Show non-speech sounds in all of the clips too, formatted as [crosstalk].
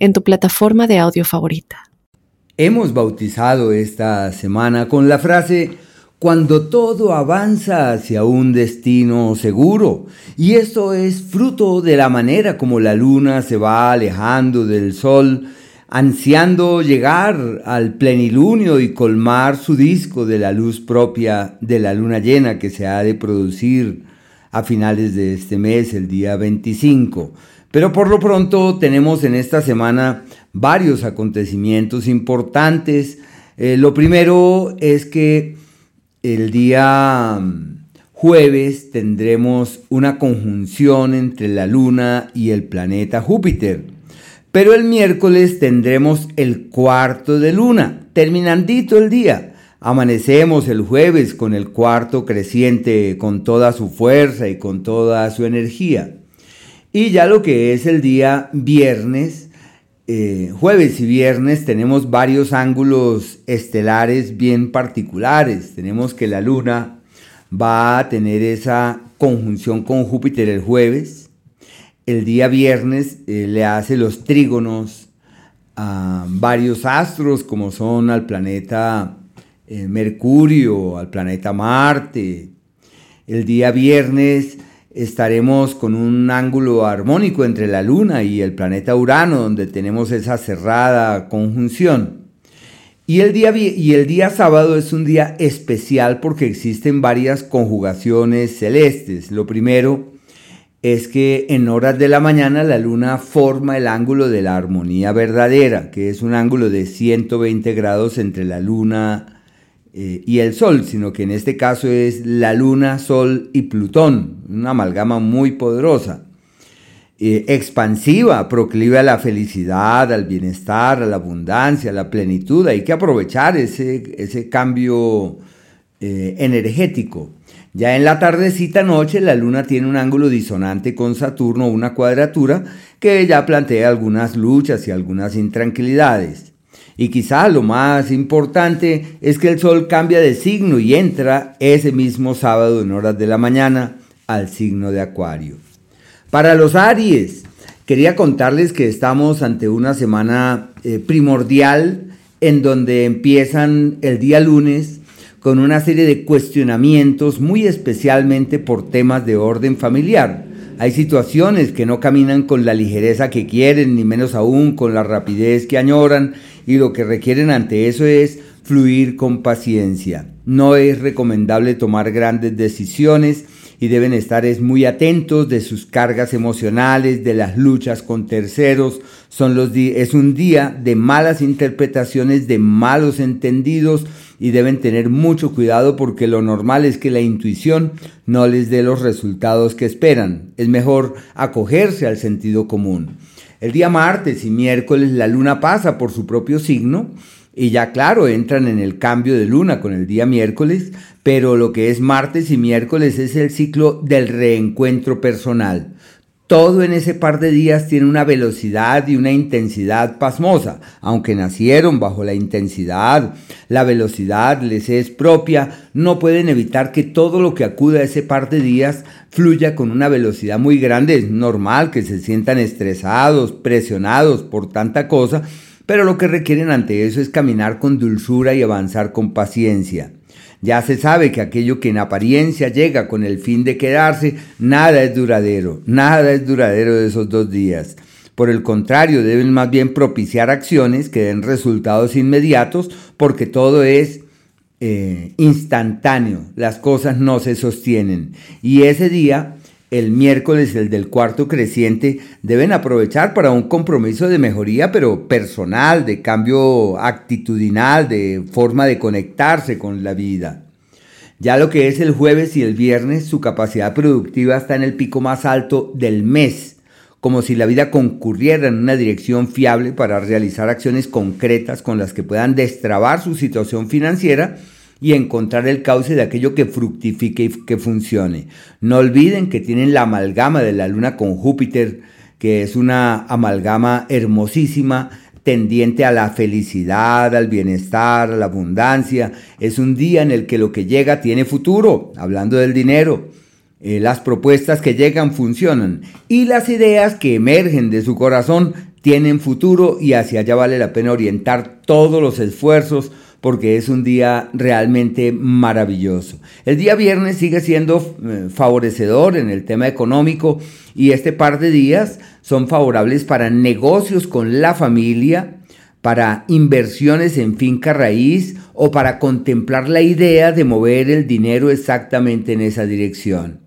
en tu plataforma de audio favorita. Hemos bautizado esta semana con la frase cuando todo avanza hacia un destino seguro. Y esto es fruto de la manera como la luna se va alejando del sol, ansiando llegar al plenilunio y colmar su disco de la luz propia de la luna llena que se ha de producir a finales de este mes, el día 25. Pero por lo pronto tenemos en esta semana varios acontecimientos importantes. Eh, lo primero es que el día mm, jueves tendremos una conjunción entre la Luna y el planeta Júpiter. Pero el miércoles tendremos el cuarto de luna, terminandito el día. Amanecemos el jueves con el cuarto creciente con toda su fuerza y con toda su energía. Y ya lo que es el día viernes, eh, jueves y viernes, tenemos varios ángulos estelares bien particulares. Tenemos que la luna va a tener esa conjunción con Júpiter el jueves. El día viernes eh, le hace los trígonos a varios astros como son al planeta eh, Mercurio, al planeta Marte. El día viernes estaremos con un ángulo armónico entre la Luna y el planeta Urano, donde tenemos esa cerrada conjunción. Y el, día, y el día sábado es un día especial porque existen varias conjugaciones celestes. Lo primero es que en horas de la mañana la luna forma el ángulo de la armonía verdadera, que es un ángulo de 120 grados entre la luna eh, y el Sol, sino que en este caso es la Luna, Sol y Plutón, una amalgama muy poderosa, eh, expansiva, proclive a la felicidad, al bienestar, a la abundancia, a la plenitud. Hay que aprovechar ese, ese cambio eh, energético. Ya en la tardecita noche la luna tiene un ángulo disonante con Saturno, una cuadratura que ya plantea algunas luchas y algunas intranquilidades. Y quizá lo más importante es que el Sol cambia de signo y entra ese mismo sábado en horas de la mañana al signo de Acuario. Para los Aries, quería contarles que estamos ante una semana eh, primordial en donde empiezan el día lunes con una serie de cuestionamientos muy especialmente por temas de orden familiar. Hay situaciones que no caminan con la ligereza que quieren, ni menos aún con la rapidez que añoran, y lo que requieren ante eso es fluir con paciencia. No es recomendable tomar grandes decisiones y deben estar es muy atentos de sus cargas emocionales, de las luchas con terceros. Son los es un día de malas interpretaciones, de malos entendidos, y deben tener mucho cuidado porque lo normal es que la intuición no les dé los resultados que esperan. Es mejor acogerse al sentido común. El día martes y miércoles la luna pasa por su propio signo y ya claro, entran en el cambio de luna con el día miércoles, pero lo que es martes y miércoles es el ciclo del reencuentro personal. Todo en ese par de días tiene una velocidad y una intensidad pasmosa, aunque nacieron bajo la intensidad, la velocidad les es propia, no pueden evitar que todo lo que acude a ese par de días fluya con una velocidad muy grande. Es normal que se sientan estresados, presionados por tanta cosa, pero lo que requieren ante eso es caminar con dulzura y avanzar con paciencia. Ya se sabe que aquello que en apariencia llega con el fin de quedarse, nada es duradero, nada es duradero de esos dos días. Por el contrario, deben más bien propiciar acciones que den resultados inmediatos porque todo es eh, instantáneo, las cosas no se sostienen. Y ese día el miércoles, el del cuarto creciente, deben aprovechar para un compromiso de mejoría, pero personal, de cambio actitudinal, de forma de conectarse con la vida. Ya lo que es el jueves y el viernes, su capacidad productiva está en el pico más alto del mes, como si la vida concurriera en una dirección fiable para realizar acciones concretas con las que puedan destrabar su situación financiera y encontrar el cauce de aquello que fructifique y que funcione. No olviden que tienen la amalgama de la luna con Júpiter, que es una amalgama hermosísima tendiente a la felicidad, al bienestar, a la abundancia. Es un día en el que lo que llega tiene futuro, hablando del dinero. Eh, las propuestas que llegan funcionan y las ideas que emergen de su corazón tienen futuro y hacia allá vale la pena orientar todos los esfuerzos porque es un día realmente maravilloso. El día viernes sigue siendo eh, favorecedor en el tema económico y este par de días son favorables para negocios con la familia, para inversiones en finca raíz o para contemplar la idea de mover el dinero exactamente en esa dirección.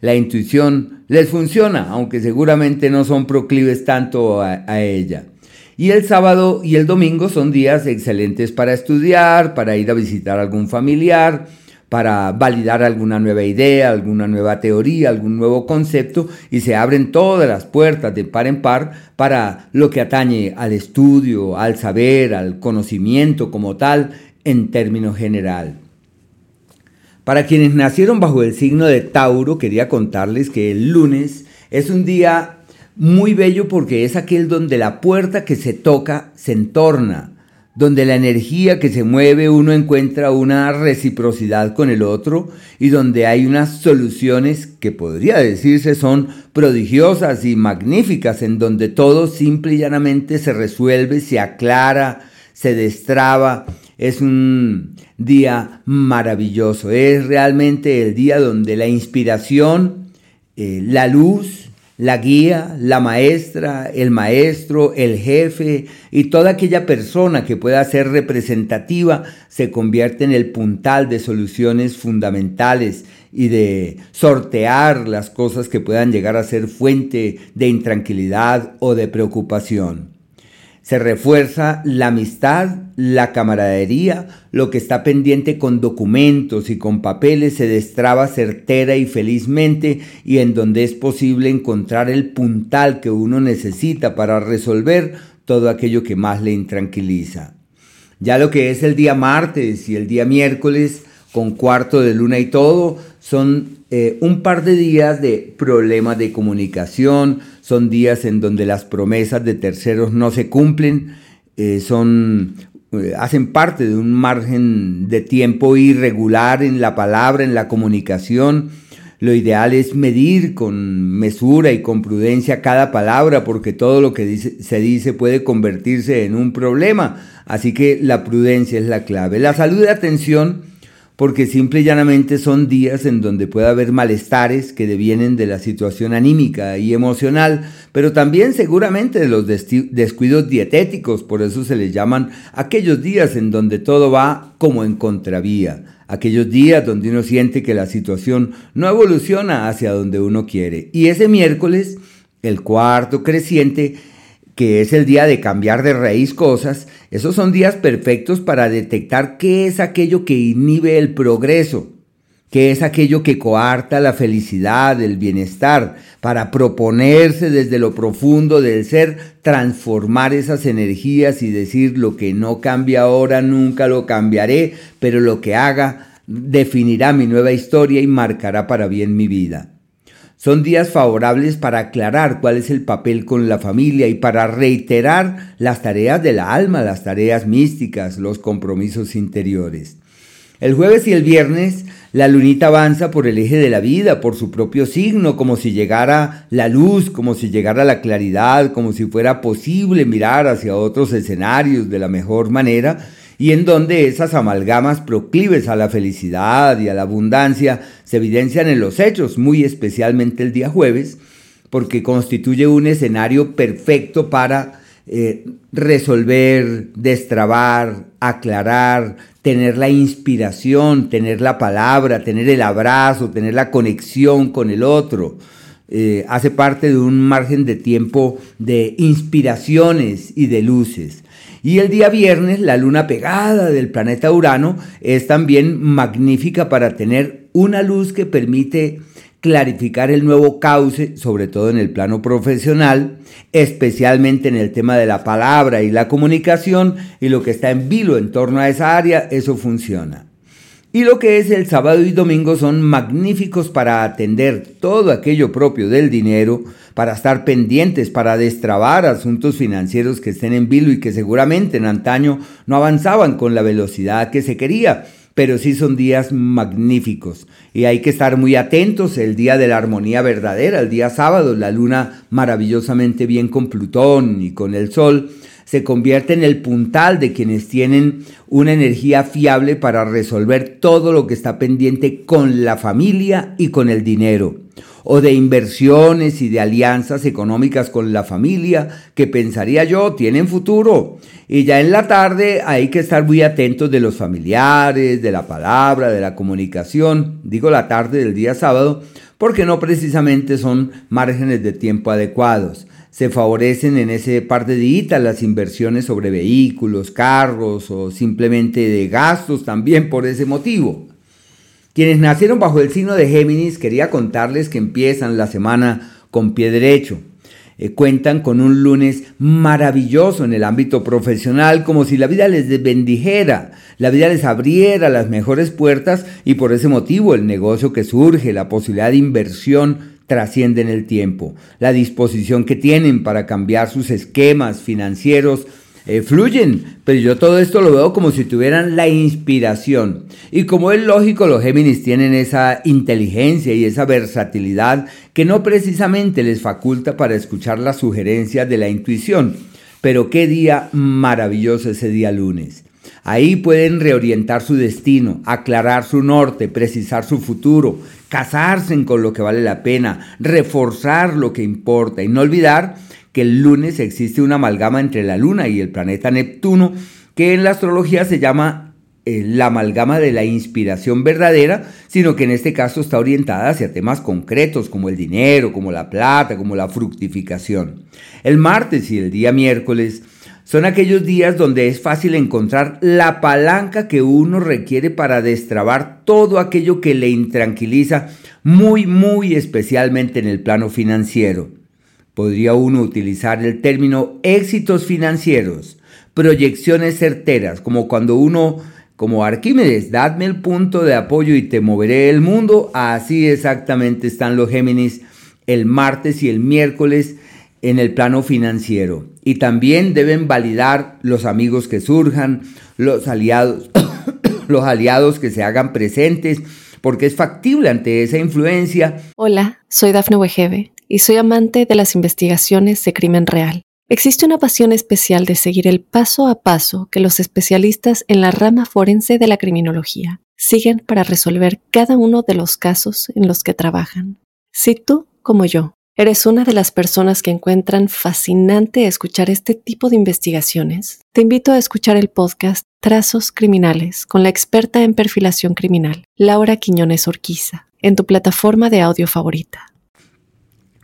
La intuición les funciona, aunque seguramente no son proclives tanto a, a ella. Y el sábado y el domingo son días excelentes para estudiar, para ir a visitar a algún familiar, para validar alguna nueva idea, alguna nueva teoría, algún nuevo concepto y se abren todas las puertas de par en par para lo que atañe al estudio, al saber, al conocimiento como tal en términos general. Para quienes nacieron bajo el signo de Tauro, quería contarles que el lunes es un día muy bello porque es aquel donde la puerta que se toca se entorna, donde la energía que se mueve uno encuentra una reciprocidad con el otro y donde hay unas soluciones que podría decirse son prodigiosas y magníficas, en donde todo simple y llanamente se resuelve, se aclara, se destraba. Es un día maravilloso, es realmente el día donde la inspiración, eh, la luz, la guía, la maestra, el maestro, el jefe y toda aquella persona que pueda ser representativa se convierte en el puntal de soluciones fundamentales y de sortear las cosas que puedan llegar a ser fuente de intranquilidad o de preocupación. Se refuerza la amistad, la camaradería, lo que está pendiente con documentos y con papeles se destraba certera y felizmente y en donde es posible encontrar el puntal que uno necesita para resolver todo aquello que más le intranquiliza. Ya lo que es el día martes y el día miércoles, con cuarto de luna y todo, son eh, un par de días de problemas de comunicación, son días en donde las promesas de terceros no se cumplen, eh, son, eh, hacen parte de un margen de tiempo irregular en la palabra, en la comunicación. Lo ideal es medir con mesura y con prudencia cada palabra porque todo lo que se dice puede convertirse en un problema. Así que la prudencia es la clave. La salud y atención porque simple y llanamente son días en donde puede haber malestares que devienen de la situación anímica y emocional, pero también seguramente de los descuidos dietéticos, por eso se les llaman aquellos días en donde todo va como en contravía, aquellos días donde uno siente que la situación no evoluciona hacia donde uno quiere. Y ese miércoles, el cuarto creciente, que es el día de cambiar de raíz cosas, esos son días perfectos para detectar qué es aquello que inhibe el progreso, qué es aquello que coarta la felicidad, el bienestar, para proponerse desde lo profundo del ser, transformar esas energías y decir lo que no cambia ahora, nunca lo cambiaré, pero lo que haga definirá mi nueva historia y marcará para bien mi vida. Son días favorables para aclarar cuál es el papel con la familia y para reiterar las tareas de la alma, las tareas místicas, los compromisos interiores. El jueves y el viernes la lunita avanza por el eje de la vida, por su propio signo, como si llegara la luz, como si llegara la claridad, como si fuera posible mirar hacia otros escenarios de la mejor manera y en donde esas amalgamas proclives a la felicidad y a la abundancia se evidencian en los hechos, muy especialmente el día jueves, porque constituye un escenario perfecto para eh, resolver, destrabar, aclarar, tener la inspiración, tener la palabra, tener el abrazo, tener la conexión con el otro. Eh, hace parte de un margen de tiempo de inspiraciones y de luces. Y el día viernes, la luna pegada del planeta Urano es también magnífica para tener una luz que permite clarificar el nuevo cauce, sobre todo en el plano profesional, especialmente en el tema de la palabra y la comunicación y lo que está en vilo en torno a esa área, eso funciona. Y lo que es el sábado y domingo son magníficos para atender todo aquello propio del dinero, para estar pendientes, para destrabar asuntos financieros que estén en vilo y que seguramente en antaño no avanzaban con la velocidad que se quería pero sí son días magníficos. Y hay que estar muy atentos el día de la armonía verdadera, el día sábado, la luna maravillosamente bien con Plutón y con el Sol, se convierte en el puntal de quienes tienen una energía fiable para resolver todo lo que está pendiente con la familia y con el dinero, o de inversiones y de alianzas económicas con la familia que pensaría yo tienen futuro. Y ya en la tarde hay que estar muy atentos de los familiares, de la palabra, de la comunicación, digo la tarde del día sábado, porque no precisamente son márgenes de tiempo adecuados se favorecen en ese par de días las inversiones sobre vehículos, carros o simplemente de gastos también por ese motivo. Quienes nacieron bajo el signo de Géminis, quería contarles que empiezan la semana con pie derecho. Eh, cuentan con un lunes maravilloso en el ámbito profesional, como si la vida les bendijera, la vida les abriera las mejores puertas y por ese motivo el negocio que surge, la posibilidad de inversión trascienden el tiempo. La disposición que tienen para cambiar sus esquemas financieros eh, fluyen, pero yo todo esto lo veo como si tuvieran la inspiración. Y como es lógico, los Géminis tienen esa inteligencia y esa versatilidad que no precisamente les faculta para escuchar las sugerencias de la intuición. Pero qué día maravilloso ese día lunes. Ahí pueden reorientar su destino, aclarar su norte, precisar su futuro, casarse con lo que vale la pena, reforzar lo que importa y no olvidar que el lunes existe una amalgama entre la luna y el planeta Neptuno que en la astrología se llama eh, la amalgama de la inspiración verdadera, sino que en este caso está orientada hacia temas concretos como el dinero, como la plata, como la fructificación. El martes y el día miércoles son aquellos días donde es fácil encontrar la palanca que uno requiere para destrabar todo aquello que le intranquiliza, muy, muy especialmente en el plano financiero. Podría uno utilizar el término éxitos financieros, proyecciones certeras, como cuando uno, como Arquímedes, dadme el punto de apoyo y te moveré el mundo, así exactamente están los Géminis el martes y el miércoles en el plano financiero. Y también deben validar los amigos que surjan, los aliados, [coughs] los aliados que se hagan presentes, porque es factible ante esa influencia. Hola, soy Dafne Wegebe y soy amante de las investigaciones de crimen real. Existe una pasión especial de seguir el paso a paso que los especialistas en la rama forense de la criminología siguen para resolver cada uno de los casos en los que trabajan. Si tú, como yo, ¿Eres una de las personas que encuentran fascinante escuchar este tipo de investigaciones? Te invito a escuchar el podcast Trazos Criminales con la experta en perfilación criminal, Laura Quiñones Orquiza, en tu plataforma de audio favorita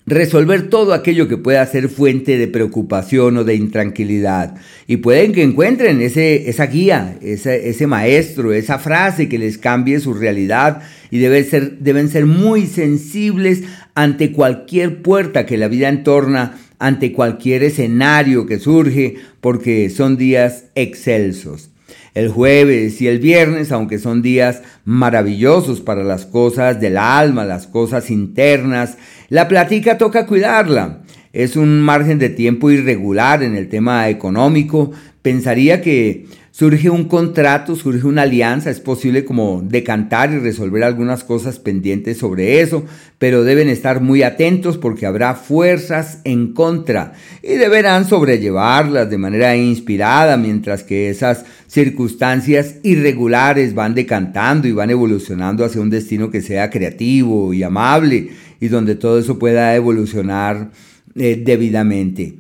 resolver todo aquello que pueda ser fuente de preocupación o de intranquilidad. Y pueden que encuentren ese, esa guía, ese, ese maestro, esa frase que les cambie su realidad y ser, deben ser muy sensibles ante cualquier puerta que la vida entorna, ante cualquier escenario que surge, porque son días excelsos. El jueves y el viernes, aunque son días maravillosos para las cosas del alma, las cosas internas, la plática toca cuidarla. Es un margen de tiempo irregular en el tema económico. Pensaría que surge un contrato, surge una alianza, es posible como decantar y resolver algunas cosas pendientes sobre eso, pero deben estar muy atentos porque habrá fuerzas en contra y deberán sobrellevarlas de manera inspirada mientras que esas circunstancias irregulares van decantando y van evolucionando hacia un destino que sea creativo y amable y donde todo eso pueda evolucionar eh, debidamente.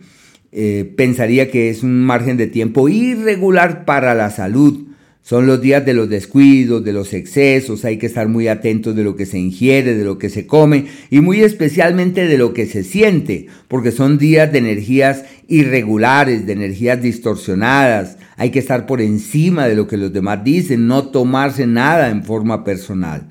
Eh, pensaría que es un margen de tiempo irregular para la salud. Son los días de los descuidos, de los excesos, hay que estar muy atentos de lo que se ingiere, de lo que se come y muy especialmente de lo que se siente, porque son días de energías irregulares, de energías distorsionadas. Hay que estar por encima de lo que los demás dicen, no tomarse nada en forma personal.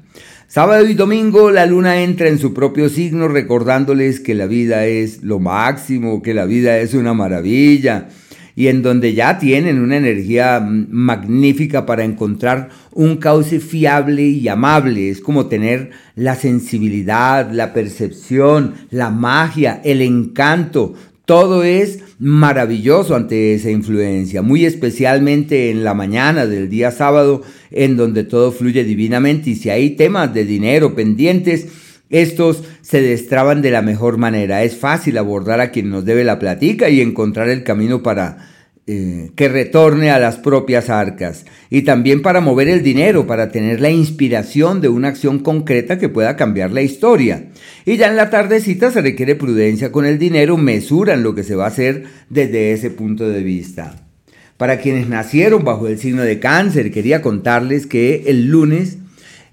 Sábado y domingo la luna entra en su propio signo recordándoles que la vida es lo máximo, que la vida es una maravilla y en donde ya tienen una energía magnífica para encontrar un cauce fiable y amable. Es como tener la sensibilidad, la percepción, la magia, el encanto. Todo es maravilloso ante esa influencia, muy especialmente en la mañana del día sábado, en donde todo fluye divinamente y si hay temas de dinero pendientes, estos se destraban de la mejor manera. Es fácil abordar a quien nos debe la platica y encontrar el camino para eh, que retorne a las propias arcas. Y también para mover el dinero, para tener la inspiración de una acción concreta que pueda cambiar la historia. Y ya en la tardecita se requiere prudencia con el dinero, mesuran lo que se va a hacer desde ese punto de vista. Para quienes nacieron bajo el signo de cáncer, quería contarles que el lunes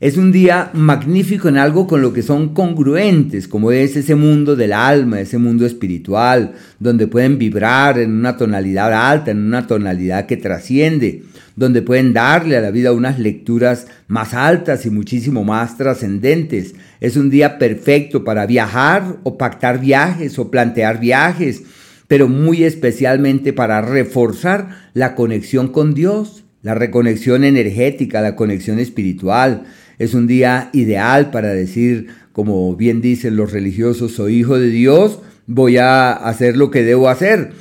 es un día magnífico en algo con lo que son congruentes, como es ese mundo del alma, ese mundo espiritual, donde pueden vibrar en una tonalidad alta, en una tonalidad que trasciende, donde pueden darle a la vida unas lecturas más altas y muchísimo más trascendentes. Es un día perfecto para viajar o pactar viajes o plantear viajes, pero muy especialmente para reforzar la conexión con Dios, la reconexión energética, la conexión espiritual es un día ideal para decir, como bien dicen los religiosos, soy hijo de Dios, voy a hacer lo que debo hacer.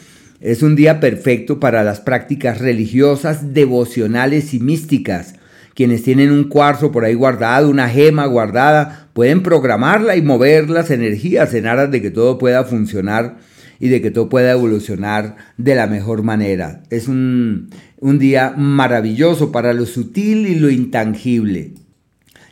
Es un día perfecto para las prácticas religiosas, devocionales y místicas. Quienes tienen un cuarzo por ahí guardado, una gema guardada, pueden programarla y mover las energías en aras de que todo pueda funcionar y de que todo pueda evolucionar de la mejor manera. Es un, un día maravilloso para lo sutil y lo intangible.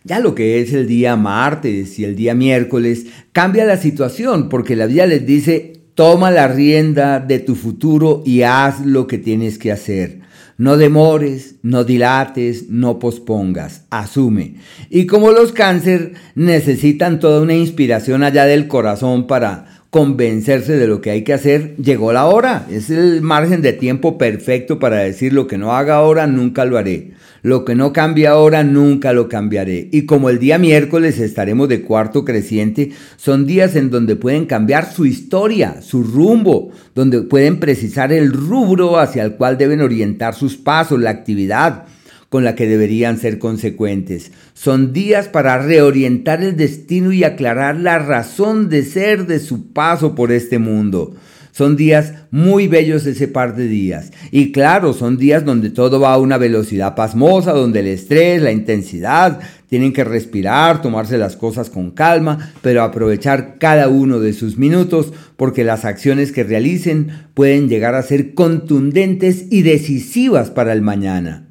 Ya lo que es el día martes y el día miércoles cambia la situación porque la vida les dice, toma la rienda de tu futuro y haz lo que tienes que hacer. No demores, no dilates, no pospongas, asume. Y como los cáncer necesitan toda una inspiración allá del corazón para convencerse de lo que hay que hacer, llegó la hora. Es el margen de tiempo perfecto para decir lo que no haga ahora, nunca lo haré. Lo que no cambia ahora, nunca lo cambiaré. Y como el día miércoles estaremos de cuarto creciente, son días en donde pueden cambiar su historia, su rumbo, donde pueden precisar el rubro hacia el cual deben orientar sus pasos, la actividad con la que deberían ser consecuentes. Son días para reorientar el destino y aclarar la razón de ser de su paso por este mundo. Son días muy bellos ese par de días. Y claro, son días donde todo va a una velocidad pasmosa, donde el estrés, la intensidad, tienen que respirar, tomarse las cosas con calma, pero aprovechar cada uno de sus minutos porque las acciones que realicen pueden llegar a ser contundentes y decisivas para el mañana.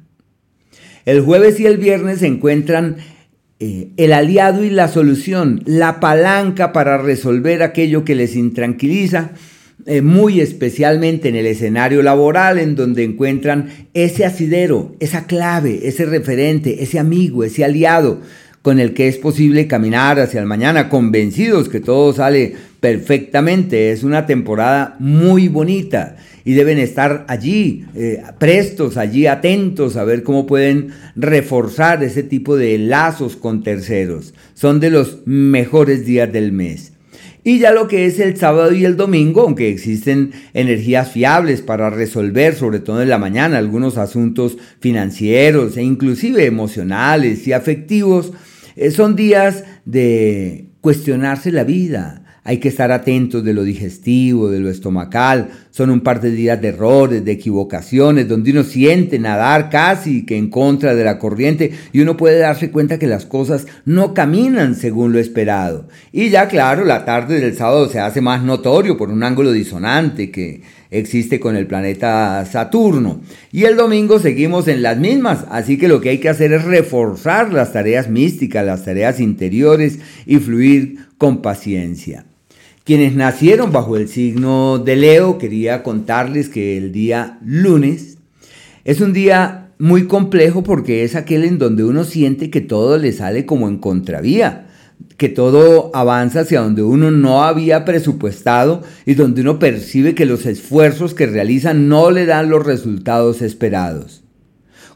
El jueves y el viernes se encuentran eh, el aliado y la solución, la palanca para resolver aquello que les intranquiliza eh, muy especialmente en el escenario laboral, en donde encuentran ese asidero, esa clave, ese referente, ese amigo, ese aliado con el que es posible caminar hacia el mañana, convencidos que todo sale perfectamente. Es una temporada muy bonita y deben estar allí, eh, prestos, allí atentos a ver cómo pueden reforzar ese tipo de lazos con terceros. Son de los mejores días del mes. Y ya lo que es el sábado y el domingo, aunque existen energías fiables para resolver, sobre todo en la mañana, algunos asuntos financieros e inclusive emocionales y afectivos, eh, son días de cuestionarse la vida, hay que estar atentos de lo digestivo, de lo estomacal. Son un par de días de errores, de equivocaciones, donde uno siente nadar casi que en contra de la corriente y uno puede darse cuenta que las cosas no caminan según lo esperado. Y ya claro, la tarde del sábado se hace más notorio por un ángulo disonante que existe con el planeta Saturno. Y el domingo seguimos en las mismas, así que lo que hay que hacer es reforzar las tareas místicas, las tareas interiores y fluir con paciencia. Quienes nacieron bajo el signo de Leo, quería contarles que el día lunes es un día muy complejo porque es aquel en donde uno siente que todo le sale como en contravía, que todo avanza hacia donde uno no había presupuestado y donde uno percibe que los esfuerzos que realizan no le dan los resultados esperados.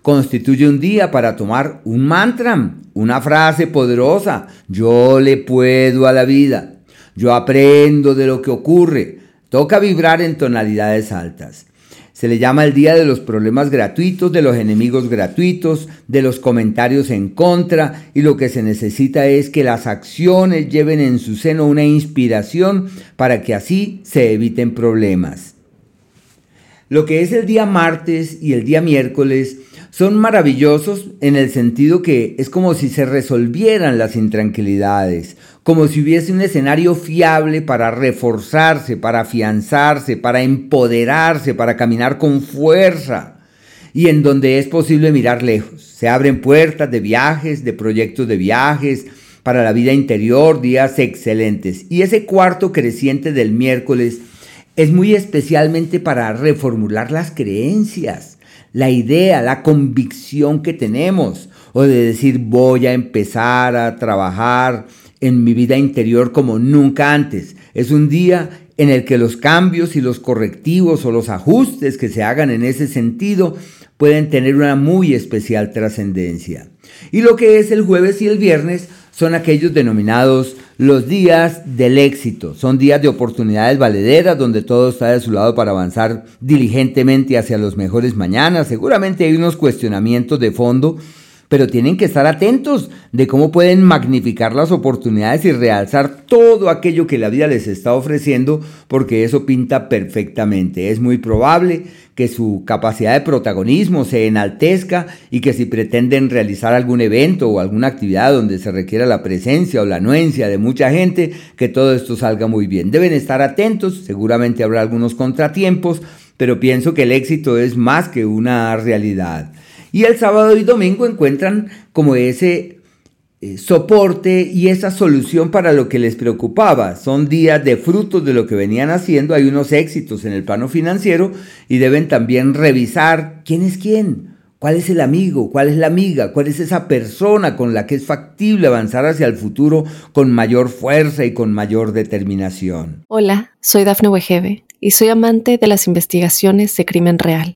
constituye un día para tomar un mantra, una frase poderosa. Yo le puedo a la vida. Yo aprendo de lo que ocurre. Toca vibrar en tonalidades altas. Se le llama el día de los problemas gratuitos, de los enemigos gratuitos, de los comentarios en contra y lo que se necesita es que las acciones lleven en su seno una inspiración para que así se eviten problemas. Lo que es el día martes y el día miércoles son maravillosos en el sentido que es como si se resolvieran las intranquilidades, como si hubiese un escenario fiable para reforzarse, para afianzarse, para empoderarse, para caminar con fuerza y en donde es posible mirar lejos. Se abren puertas de viajes, de proyectos de viajes, para la vida interior, días excelentes. Y ese cuarto creciente del miércoles es muy especialmente para reformular las creencias la idea, la convicción que tenemos, o de decir voy a empezar a trabajar en mi vida interior como nunca antes. Es un día en el que los cambios y los correctivos o los ajustes que se hagan en ese sentido pueden tener una muy especial trascendencia. Y lo que es el jueves y el viernes son aquellos denominados los días del éxito. Son días de oportunidades valederas donde todo está de su lado para avanzar diligentemente hacia los mejores mañanas. Seguramente hay unos cuestionamientos de fondo pero tienen que estar atentos de cómo pueden magnificar las oportunidades y realzar todo aquello que la vida les está ofreciendo, porque eso pinta perfectamente. Es muy probable que su capacidad de protagonismo se enaltezca y que si pretenden realizar algún evento o alguna actividad donde se requiera la presencia o la anuencia de mucha gente, que todo esto salga muy bien. Deben estar atentos, seguramente habrá algunos contratiempos, pero pienso que el éxito es más que una realidad. Y el sábado y domingo encuentran como ese eh, soporte y esa solución para lo que les preocupaba. Son días de frutos de lo que venían haciendo, hay unos éxitos en el plano financiero y deben también revisar quién es quién. ¿Cuál es el amigo? ¿Cuál es la amiga? ¿Cuál es esa persona con la que es factible avanzar hacia el futuro con mayor fuerza y con mayor determinación? Hola, soy Dafne Wegebe y soy amante de las investigaciones de crimen real.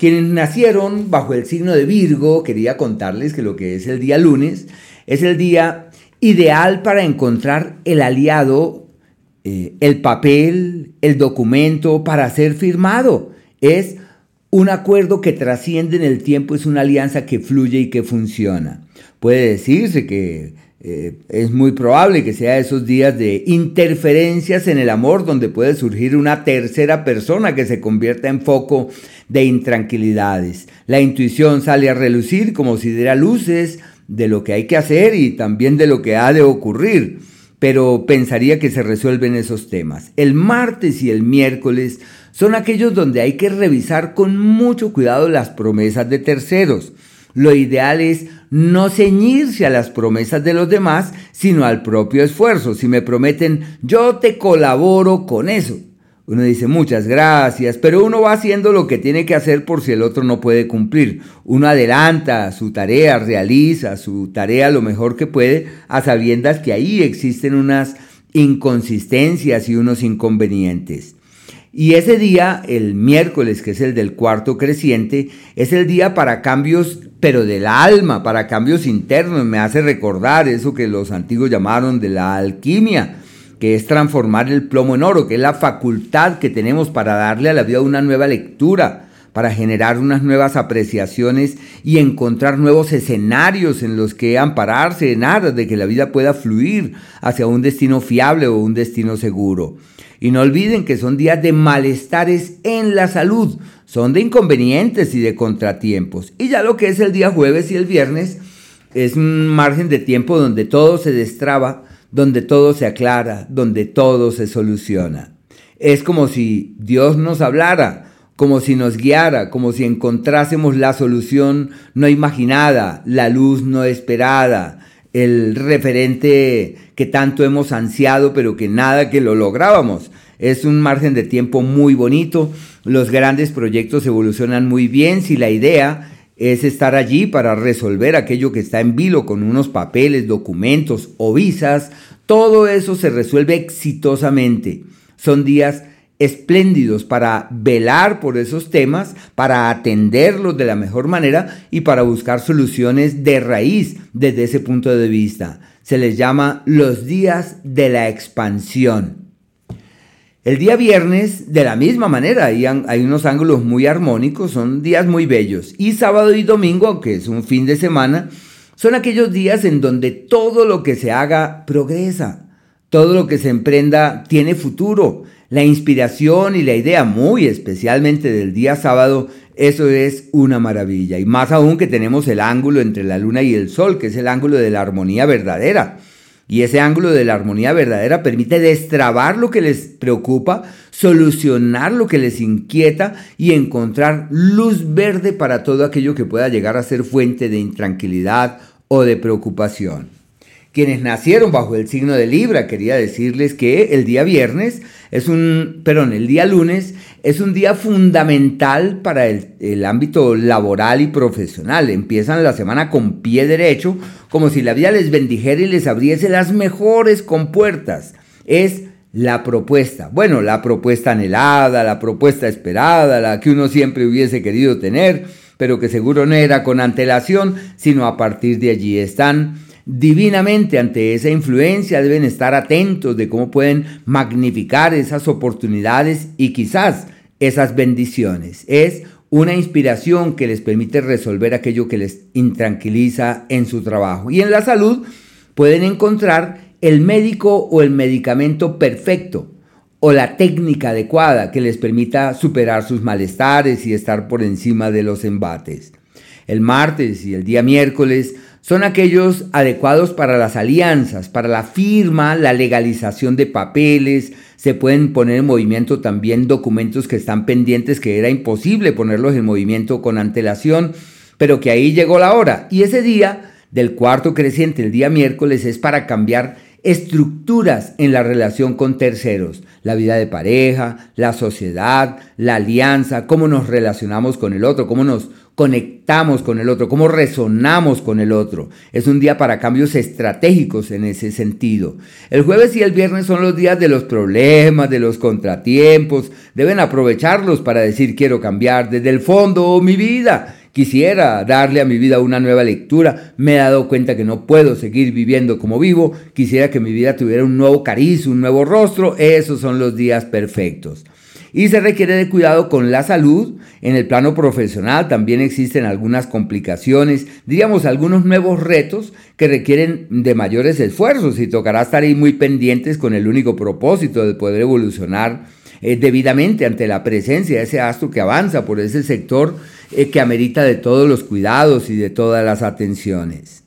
Quienes nacieron bajo el signo de Virgo, quería contarles que lo que es el día lunes es el día ideal para encontrar el aliado, eh, el papel, el documento para ser firmado. Es un acuerdo que trasciende en el tiempo, es una alianza que fluye y que funciona. Puede decirse que eh, es muy probable que sea esos días de interferencias en el amor donde puede surgir una tercera persona que se convierta en foco de intranquilidades. La intuición sale a relucir como si diera luces de lo que hay que hacer y también de lo que ha de ocurrir, pero pensaría que se resuelven esos temas. El martes y el miércoles son aquellos donde hay que revisar con mucho cuidado las promesas de terceros. Lo ideal es no ceñirse a las promesas de los demás, sino al propio esfuerzo. Si me prometen, yo te colaboro con eso. Uno dice muchas gracias, pero uno va haciendo lo que tiene que hacer por si el otro no puede cumplir. Uno adelanta su tarea, realiza su tarea lo mejor que puede, a sabiendas que ahí existen unas inconsistencias y unos inconvenientes. Y ese día, el miércoles, que es el del cuarto creciente, es el día para cambios, pero del alma, para cambios internos. Me hace recordar eso que los antiguos llamaron de la alquimia, que es transformar el plomo en oro, que es la facultad que tenemos para darle a la vida una nueva lectura, para generar unas nuevas apreciaciones y encontrar nuevos escenarios en los que ampararse en aras de que la vida pueda fluir hacia un destino fiable o un destino seguro. Y no olviden que son días de malestares en la salud, son de inconvenientes y de contratiempos. Y ya lo que es el día jueves y el viernes es un margen de tiempo donde todo se destraba, donde todo se aclara, donde todo se soluciona. Es como si Dios nos hablara como si nos guiara, como si encontrásemos la solución no imaginada, la luz no esperada, el referente que tanto hemos ansiado, pero que nada que lo lográbamos. Es un margen de tiempo muy bonito, los grandes proyectos evolucionan muy bien si la idea es estar allí para resolver aquello que está en vilo con unos papeles, documentos o visas, todo eso se resuelve exitosamente. Son días espléndidos para velar por esos temas, para atenderlos de la mejor manera y para buscar soluciones de raíz desde ese punto de vista. Se les llama los días de la expansión. El día viernes, de la misma manera, hay, unos ángulos muy armónicos, son días muy bellos. Y sábado y domingo, aunque es un fin de semana, son aquellos días en donde todo lo que se haga progresa, todo lo que se emprenda tiene futuro. La inspiración y la idea, muy especialmente del día sábado, eso es una maravilla. Y más aún que tenemos el ángulo entre la luna y el sol, que es el ángulo de la armonía verdadera. Y ese ángulo de la armonía verdadera permite destrabar lo que les preocupa, solucionar lo que les inquieta y encontrar luz verde para todo aquello que pueda llegar a ser fuente de intranquilidad o de preocupación. Quienes nacieron bajo el signo de Libra, quería decirles que el día viernes es un, perdón, el día lunes es un día fundamental para el, el, ámbito laboral y profesional. Empiezan la semana con pie derecho, como si la vida les bendijera y les abriese las mejores compuertas. Es la propuesta. Bueno, la propuesta anhelada, la propuesta esperada, la que uno siempre hubiese querido tener, pero que seguro no era con antelación, sino a partir de allí están divinamente ante esa influencia, deben estar atentos de cómo pueden magnificar esas oportunidades y quizás esas bendiciones. Es una inspiración que les permite resolver aquello que les intranquiliza en su trabajo. Y en la salud pueden encontrar el médico o el medicamento perfecto o la técnica adecuada que les permita superar sus malestares y estar por encima de los embates. El martes y el día miércoles son aquellos adecuados para las alianzas, para la firma, la legalización de papeles, se pueden poner en movimiento también documentos que están pendientes que era imposible ponerlos en movimiento con antelación, pero que ahí llegó la hora. Y ese día del cuarto creciente, el día miércoles, es para cambiar estructuras en la relación con terceros, la vida de pareja, la sociedad, la alianza, cómo nos relacionamos con el otro, cómo nos conectamos con el otro, cómo resonamos con el otro. Es un día para cambios estratégicos en ese sentido. El jueves y el viernes son los días de los problemas, de los contratiempos. Deben aprovecharlos para decir quiero cambiar desde el fondo mi vida. Quisiera darle a mi vida una nueva lectura. Me he dado cuenta que no puedo seguir viviendo como vivo. Quisiera que mi vida tuviera un nuevo cariz, un nuevo rostro. Esos son los días perfectos y se requiere de cuidado con la salud. En el plano profesional también existen algunas complicaciones, diríamos algunos nuevos retos que requieren de mayores esfuerzos y tocará estar ahí muy pendientes con el único propósito de poder evolucionar eh, debidamente ante la presencia de ese astro que avanza por ese sector eh, que amerita de todos los cuidados y de todas las atenciones.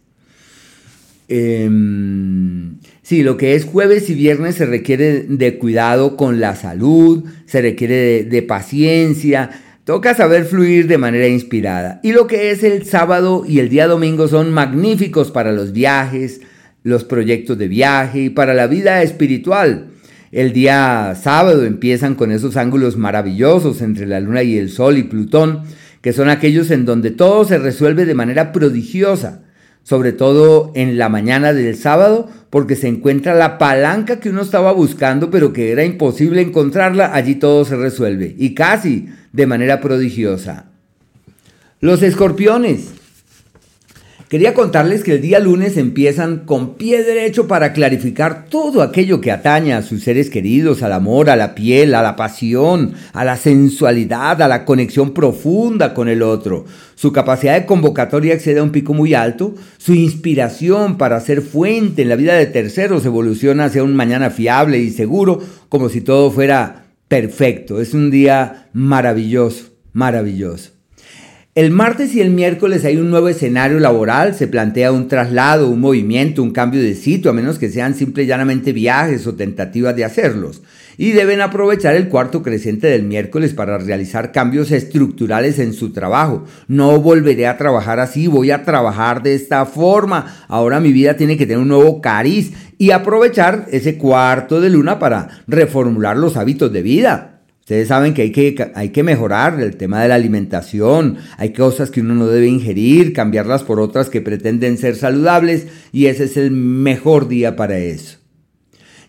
Em, Sí, lo que es jueves y viernes se requiere de cuidado con la salud, se requiere de, paciencia, toca saber fluir de manera inspirada. Y lo que es el sábado y el día domingo son magníficos para los viajes, los proyectos de viaje y para la vida espiritual. El día sábado empiezan con esos ángulos maravillosos entre la luna y el sol y Plutón, que son aquellos en donde todo se resuelve de manera prodigiosa sobre todo en la mañana del sábado, porque se encuentra la palanca que uno estaba buscando, pero que era imposible encontrarla, allí todo se resuelve, y casi de manera prodigiosa. Los escorpiones. Quería contarles que el día lunes empiezan con pie derecho para clarificar todo aquello que ataña a sus seres queridos, al amor, a la piel, a la pasión, a la sensualidad, a la conexión profunda con el otro. Su capacidad de convocatoria excede a un pico muy alto, su inspiración para ser fuente en la vida de terceros evoluciona hacia un mañana fiable y seguro, como si todo fuera perfecto. Es un día maravilloso, maravilloso. El martes y el miércoles hay un nuevo escenario laboral, se plantea un traslado, un movimiento, un cambio de sitio, a menos que sean simple y llanamente viajes o tentativas de hacerlos. Y deben aprovechar el cuarto creciente del miércoles para realizar cambios estructurales en su trabajo. No volveré a trabajar así, voy a trabajar de esta forma. Ahora mi vida tiene que tener un nuevo cariz y aprovechar ese cuarto de luna para reformular los hábitos de vida. Ustedes saben que hay, que hay que mejorar el tema de la alimentación, hay cosas que uno no debe ingerir, cambiarlas por otras que pretenden ser saludables y ese es el mejor día para eso.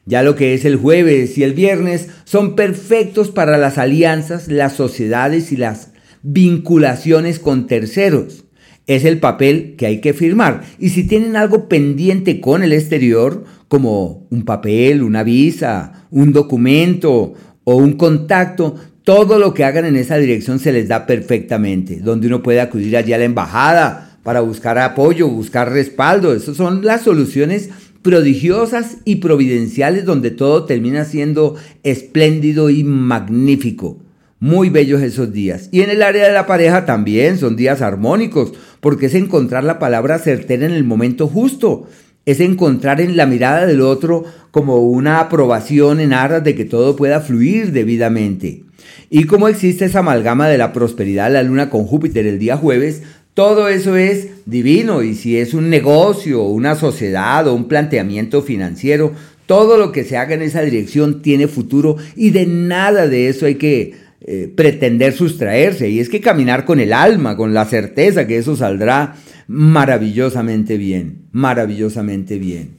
Ya lo que es el jueves y el viernes son perfectos para las alianzas, las sociedades y las vinculaciones con terceros. Es el papel que hay que firmar. Y si tienen algo pendiente con el exterior, como un papel, una visa, un documento o un contacto, todo lo que hagan en esa dirección se les da perfectamente, donde uno puede acudir allí a la embajada para buscar apoyo, buscar respaldo. Esas son las soluciones prodigiosas y providenciales donde todo termina siendo espléndido y magnífico. Muy bellos esos días. Y en el área de la pareja también son días armónicos, porque es encontrar la palabra certera en el momento justo es encontrar en la mirada del otro como una aprobación en aras de que todo pueda fluir debidamente. Y como existe esa amalgama de la prosperidad de la luna con Júpiter el día jueves, todo eso es divino y si es un negocio, una sociedad o un planteamiento financiero, todo lo que se haga en esa dirección tiene futuro y de nada de eso hay que eh, pretender sustraerse. Y es que caminar con el alma, con la certeza que eso saldrá maravillosamente bien, maravillosamente bien.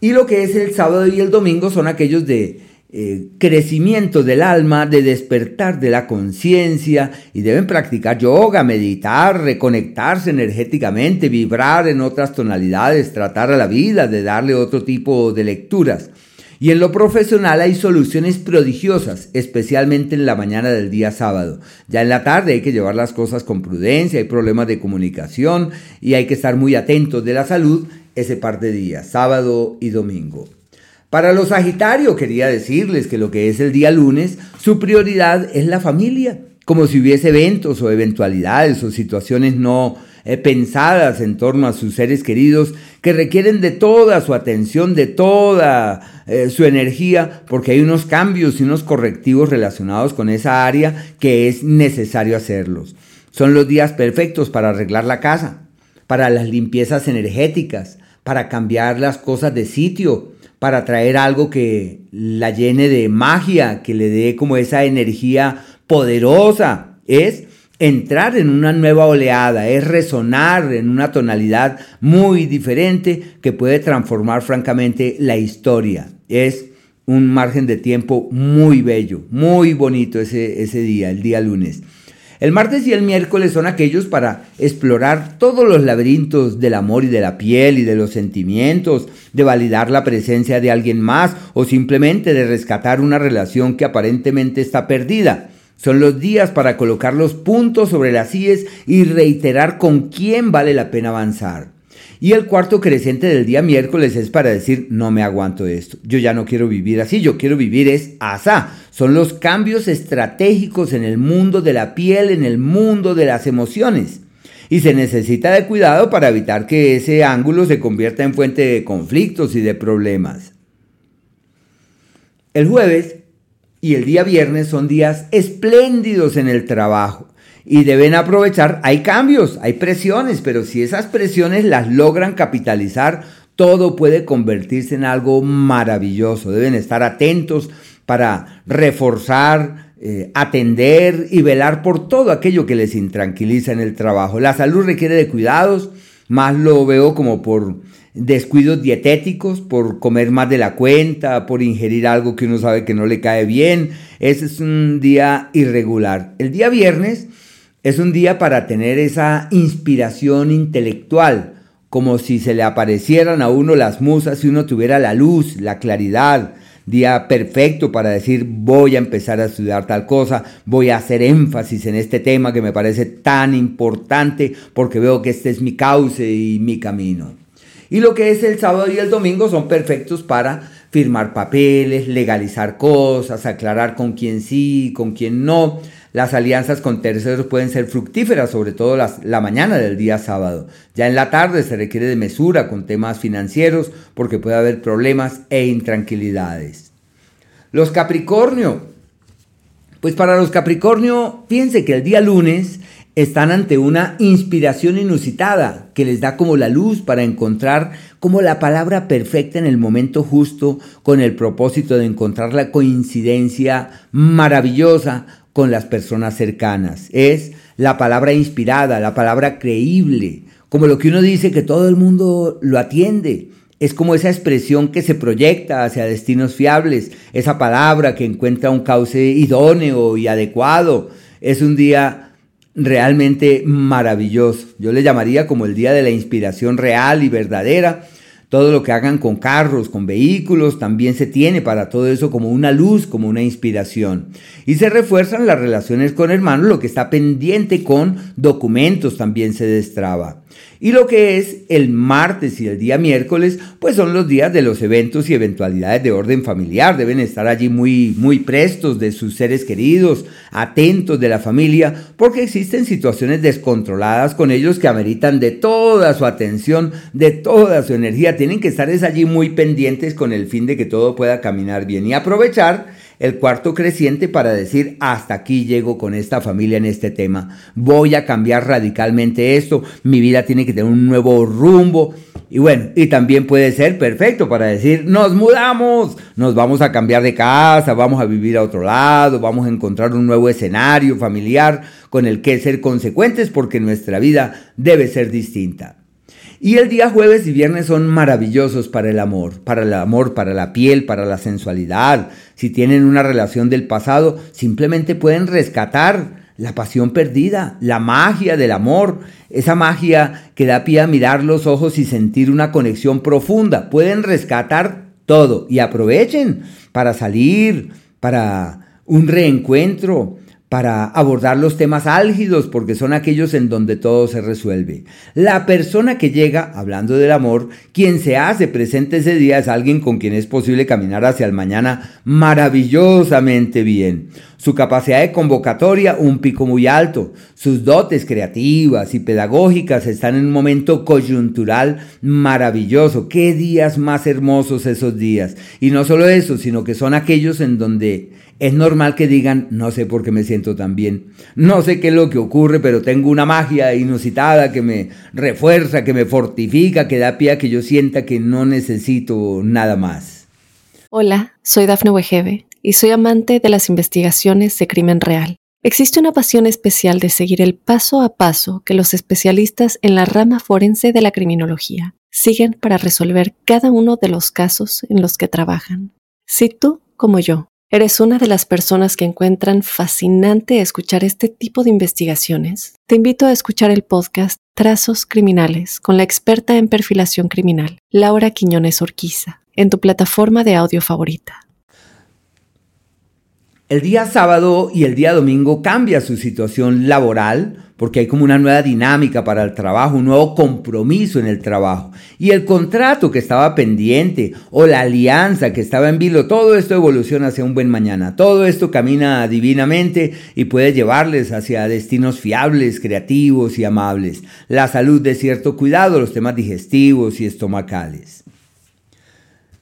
Y lo que es el sábado y el domingo son aquellos de eh, crecimiento del alma, de despertar de la conciencia y deben practicar yoga, meditar, reconectarse energéticamente, vibrar en otras tonalidades, tratar a la vida de darle otro tipo de lecturas. Y en lo profesional hay soluciones prodigiosas, especialmente en la mañana del día sábado. Ya en la tarde hay que llevar las cosas con prudencia, hay problemas de comunicación y hay que estar muy atentos de la salud ese par de días, sábado y domingo. Para los Sagitarios quería decirles que lo que es el día lunes, su prioridad es la familia, como si hubiese eventos o eventualidades o situaciones no eh, pensadas en torno a sus seres queridos que requieren de toda su atención, de toda eh, su energía, porque hay unos cambios y unos correctivos relacionados con esa área que es necesario hacerlos. Son los días perfectos para arreglar la casa, para las limpiezas energéticas, para cambiar las cosas de sitio, para traer algo que la llene de magia, que le dé como esa energía poderosa. Es entrar en una nueva oleada, es resonar en una tonalidad muy diferente que puede transformar francamente la historia. Es un margen de tiempo muy bello, muy bonito ese, ese día, el día lunes. El martes y el miércoles son aquellos para explorar todos los laberintos del amor y de la piel y de los sentimientos, de validar la presencia de alguien más o simplemente de rescatar una relación que aparentemente está perdida. Son los días para colocar los puntos sobre las IES y reiterar con quién vale la pena avanzar. Y el cuarto creciente del día miércoles es para decir, no me aguanto esto, yo ya no quiero vivir así, yo quiero vivir es asá. Son los cambios estratégicos en el mundo de la piel, en el mundo de las emociones. Y se necesita de cuidado para evitar que ese ángulo se convierta en fuente de conflictos y de problemas. El jueves y el día viernes son días espléndidos en el trabajo y deben aprovechar, hay cambios, hay presiones, pero si esas presiones las logran capitalizar, todo puede convertirse en algo maravilloso. Deben estar atentos para reforzar, eh, atender y velar por todo aquello que les intranquiliza en el trabajo. La salud requiere de cuidados, más lo veo como por descuidos dietéticos, por comer más de la cuenta, por ingerir algo que uno sabe que no le cae bien. Ese es un día irregular. El día viernes es un día para tener esa inspiración intelectual, como si se le aparecieran a uno las musas y uno tuviera la luz, la claridad. Día perfecto para decir voy a empezar a estudiar tal cosa, voy a hacer énfasis en este tema que me parece tan importante porque veo que este es mi cauce y mi camino. Y lo que es el sábado y el domingo son perfectos para firmar papeles, legalizar cosas, aclarar con quién sí, con quién no. las alianzas con terceros pueden ser fructíferas, sobre todo la mañana del día sábado. Ya en la tarde se requiere de mesura con temas financieros porque puede haber problemas e intranquilidades. Los Capricornio. Pues para los Capricornio, fíjense que el día lunes están ante una inspiración inusitada que les da como la luz para encontrar como la palabra perfecta en el momento justo con el propósito de encontrar la coincidencia maravillosa con las personas cercanas. Es la palabra inspirada, la palabra creíble, como lo que uno dice que todo el mundo lo atiende. Es como esa expresión que se proyecta hacia destinos fiables, esa palabra que encuentra un cauce idóneo y adecuado. Es un día realmente maravilloso. Yo le llamaría como el día de la inspiración real y verdadera. Todo lo que hagan con carros, con vehículos, también se tiene para todo eso como una luz, como una inspiración. Y se refuerzan las relaciones con hermanos, lo que está pendiente con documentos también se destraba. Y lo que es el martes y el día miércoles, pues son los días de los eventos y eventualidades de orden familiar. Deben estar allí muy, muy prestos de sus seres queridos, atentos de la familia, porque existen situaciones descontroladas con ellos que ameritan de toda su atención, de toda su energía. Tienen que estar allí muy pendientes con el fin de que todo pueda caminar bien y aprovechar el cuarto creciente para decir hasta aquí llego con esta familia en este tema. Voy a cambiar radicalmente esto. Mi vida tiene que tener un nuevo rumbo. Y bueno, y también puede ser perfecto para decir, nos mudamos, nos vamos a cambiar de casa, vamos a vivir a otro lado, vamos a encontrar un nuevo escenario familiar con el que ser consecuentes porque nuestra vida debe ser distinta. Y el día jueves y viernes son maravillosos para el amor, para el amor, para la piel, para la sensualidad. Si tienen una relación del pasado, simplemente pueden rescatar la pasión perdida, la magia del amor, esa magia que da pie a mirar los ojos y sentir una conexión profunda. Pueden rescatar todo y aprovechen para salir, para un reencuentro, para abordar los temas álgidos, porque son aquellos en donde todo se resuelve. La persona que llega, hablando del amor, quien se hace presente ese día es alguien con quien es posible caminar hacia el mañana maravillosamente bien. Su capacidad de convocatoria, un pico muy alto. Sus dotes creativas y pedagógicas están en un momento coyuntural maravilloso. Qué días más hermosos esos días. Y no solo eso, sino que son aquellos en donde es normal que digan, no sé por qué me siento tan bien, no sé qué es lo que ocurre, pero tengo una magia inusitada que me refuerza, que me fortifica, que da pie a que yo sienta que no necesito nada más. Hola, soy Dafne Wegebe y soy amante de las investigaciones de crimen real. Existe una pasión especial de seguir el paso a paso que los especialistas en la rama forense de la criminología siguen para resolver cada uno de los casos en los que trabajan. Si tú, como yo, ¿Eres una de las personas que encuentran fascinante escuchar este tipo de investigaciones? Te invito a escuchar el podcast Trazos Criminales con la experta en perfilación criminal, Laura Quiñones Orquiza, en tu plataforma de audio favorita. El día sábado y el día domingo cambia su situación laboral porque hay como una nueva dinámica para el trabajo, un nuevo compromiso en el trabajo. Y el contrato que estaba pendiente o la alianza que estaba en vilo, todo esto evoluciona hacia un buen mañana. Todo esto camina divinamente y puede llevarles hacia destinos fiables, creativos y amables. La salud de cierto cuidado, los temas digestivos y estomacales.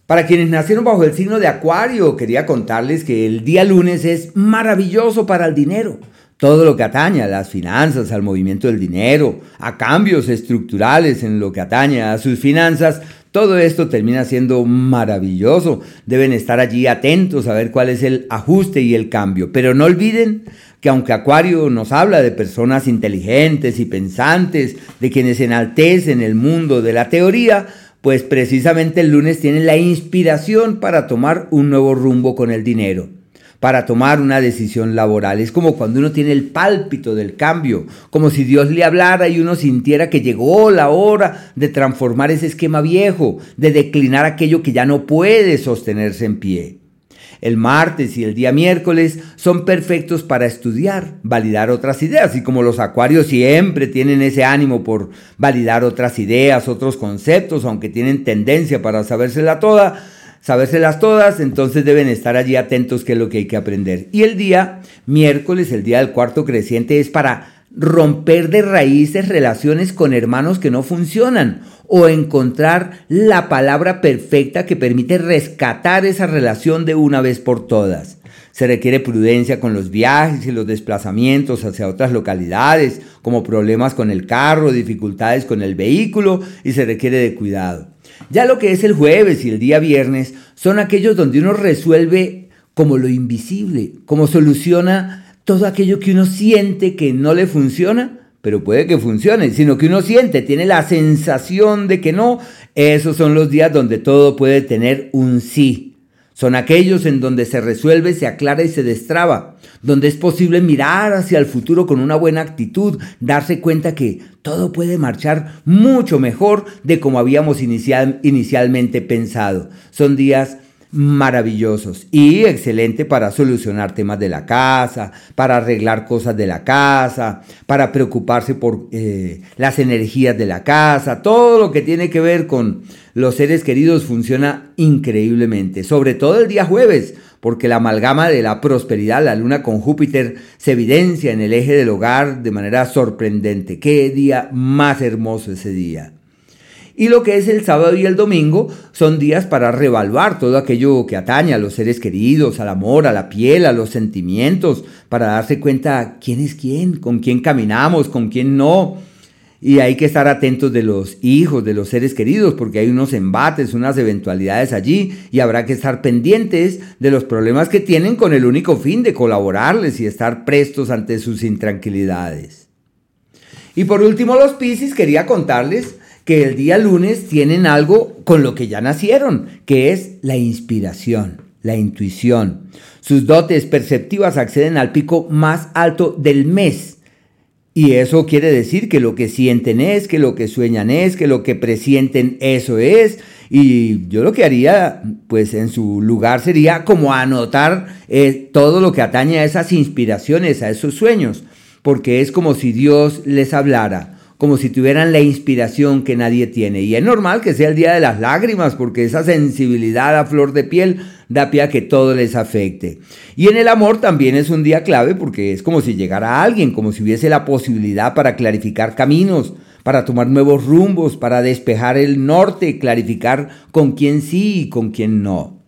Para quienes nacieron bajo el signo de Acuario, quería contarles que el día lunes es maravilloso para el dinero. Todo lo que atañe a las finanzas, al movimiento del dinero, a cambios estructurales en lo que atañe a sus finanzas, todo esto termina siendo maravilloso. Deben estar allí atentos a ver cuál es el ajuste y el cambio. Pero no olviden que aunque Acuario nos habla de personas inteligentes y pensantes, de quienes enaltecen el mundo de la teoría, pues precisamente el lunes tienen la inspiración para tomar un nuevo rumbo con el dinero, para tomar una decisión laboral. Es como cuando uno tiene el pálpito del cambio, como si Dios le hablara y uno sintiera que llegó la hora de transformar ese esquema viejo, de declinar aquello que ya no puede sostenerse en pie. El martes y el día miércoles son perfectos para estudiar, validar otras ideas. Y como los acuarios siempre tienen ese ánimo por validar otras ideas, otros conceptos, aunque tienen tendencia para sabérsela toda, sabérselas todas, entonces deben estar allí atentos que es lo que hay que aprender. Y el día miércoles, el día del cuarto creciente, es para romper de raíces relaciones con hermanos que no funcionan o encontrar la palabra perfecta que permite rescatar esa relación de una vez por todas. Se requiere prudencia con los viajes y los desplazamientos hacia otras localidades, como problemas con el carro, dificultades con el vehículo y se requiere de cuidado. Ya lo que es el jueves y el día viernes son aquellos donde uno resuelve como lo invisible, como soluciona todo aquello que uno siente que no le funciona, pero puede que funcione, sino que uno siente, tiene la sensación de que no. Esos son los días donde todo puede tener un sí. Son aquellos en donde se resuelve, se aclara y se destraba, donde es posible mirar hacia el futuro con una buena actitud, darse cuenta que todo puede marchar mucho mejor de como habíamos inicialmente pensado. Son días maravillosos y excelente para solucionar temas de la casa, para arreglar cosas de la casa, para preocuparse por eh, las energías de la casa, todo lo que tiene que ver con los seres queridos funciona increíblemente, sobre todo el día jueves, porque la amalgama de la prosperidad, la luna con Júpiter, se evidencia en el eje del hogar de manera sorprendente. Qué día más hermoso ese día. Y lo que es el sábado y el domingo son días para revaluar todo aquello que atañe a los seres queridos, al amor, a la piel, a los sentimientos, para darse cuenta quién es quién, con quién caminamos, con quién no. Y hay que estar atentos de los hijos, de los seres queridos, porque hay unos embates, unas eventualidades allí, y habrá que estar pendientes de los problemas que tienen con el único fin de colaborarles y estar prestos ante sus intranquilidades. Y por último, los Piscis, quería contarles que el día lunes tienen algo con lo que ya nacieron, que es la inspiración, la intuición. Sus dotes perceptivas acceden al pico más alto del mes. Y eso quiere decir que lo que sienten es, que lo que sueñan es, que lo que presienten eso es. Y yo lo que haría, pues en su lugar sería como anotar eh, todo lo que atañe a esas inspiraciones, a esos sueños, porque es como si Dios les hablara como si tuvieran la inspiración que nadie tiene. Y es normal que sea el día de las lágrimas, porque esa sensibilidad a flor de piel da pie a que todo les afecte. Y en el amor también es un día clave, porque es como si llegara alguien, como si hubiese la posibilidad para clarificar caminos, para tomar nuevos rumbos, para despejar el norte, clarificar con quién sí y con quién no.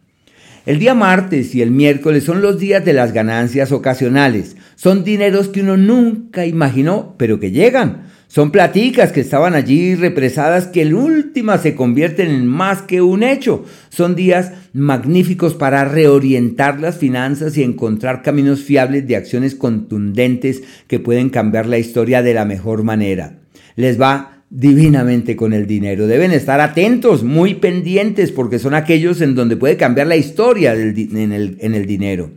El día martes y el miércoles son los días de las ganancias ocasionales. Son dineros que uno nunca imaginó, pero que llegan. Son platicas que estaban allí represadas que en última se convierten en más que un hecho. Son días magníficos para reorientar las finanzas y encontrar caminos fiables de acciones contundentes que pueden cambiar la historia de la mejor manera. Les va divinamente con el dinero. Deben estar atentos, muy pendientes, porque son aquellos en donde puede cambiar la historia en, el, en el dinero.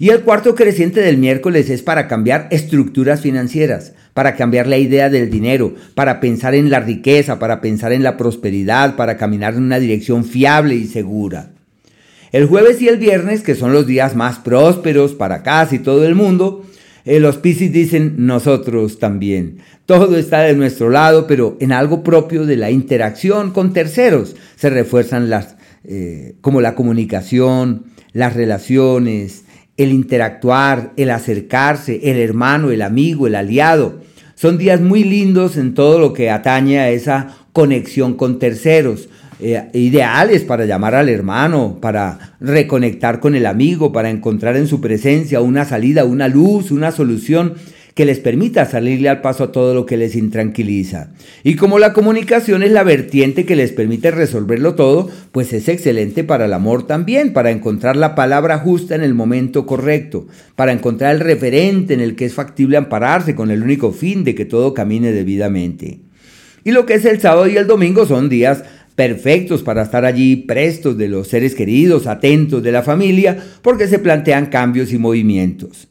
Y el cuarto creciente del miércoles es para cambiar estructuras financieras, para cambiar la idea del dinero, para pensar en la riqueza, para pensar en la prosperidad, para caminar en una dirección fiable y segura. El jueves y el viernes, que son los días más prósperos para casi todo el mundo, eh, los Piscis dicen nosotros también. Todo está de nuestro lado, pero en algo propio de la interacción con terceros se refuerzan las, eh, como la comunicación, las relaciones, el interactuar, el acercarse, el hermano, el amigo, el aliado. Son días muy lindos en todo lo que atañe a esa conexión con terceros. Eh, ideales para llamar al hermano, para reconectar con el amigo, para encontrar en su presencia una salida, una luz, una solución que les permita salirle al paso a todo lo que les intranquiliza. Y como la comunicación es la vertiente que les permite resolverlo todo, pues es excelente para el amor también, para encontrar la palabra justa en el momento correcto, para encontrar el referente en el que es factible ampararse con el único fin de que todo camine debidamente. Y lo que es el sábado y el domingo son días perfectos para estar allí prestos de los seres queridos, atentos de la familia, porque se plantean cambios y movimientos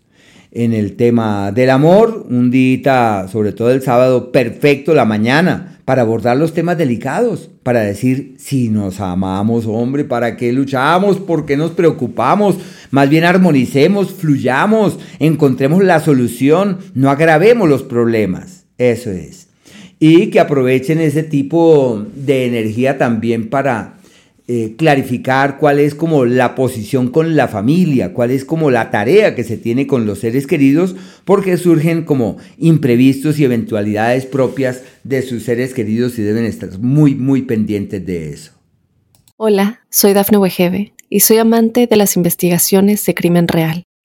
en el tema del amor, un día, sobre todo el sábado, perfecto la mañana, para abordar los temas delicados, para decir si nos amamos, hombre, ¿para qué luchamos? ¿Por qué nos preocupamos? Más bien armonicemos, fluyamos, encontremos la solución, no agravemos los problemas. Eso es. Y que aprovechen ese tipo de energía también para eh, clarificar cuál es como la posición con la familia, cuál es como la tarea que se tiene con los seres queridos, porque surgen como imprevistos y eventualidades propias de sus seres queridos y deben estar muy, muy pendientes de eso. Hola, soy Dafne Wegebe y soy amante de las investigaciones de crimen real.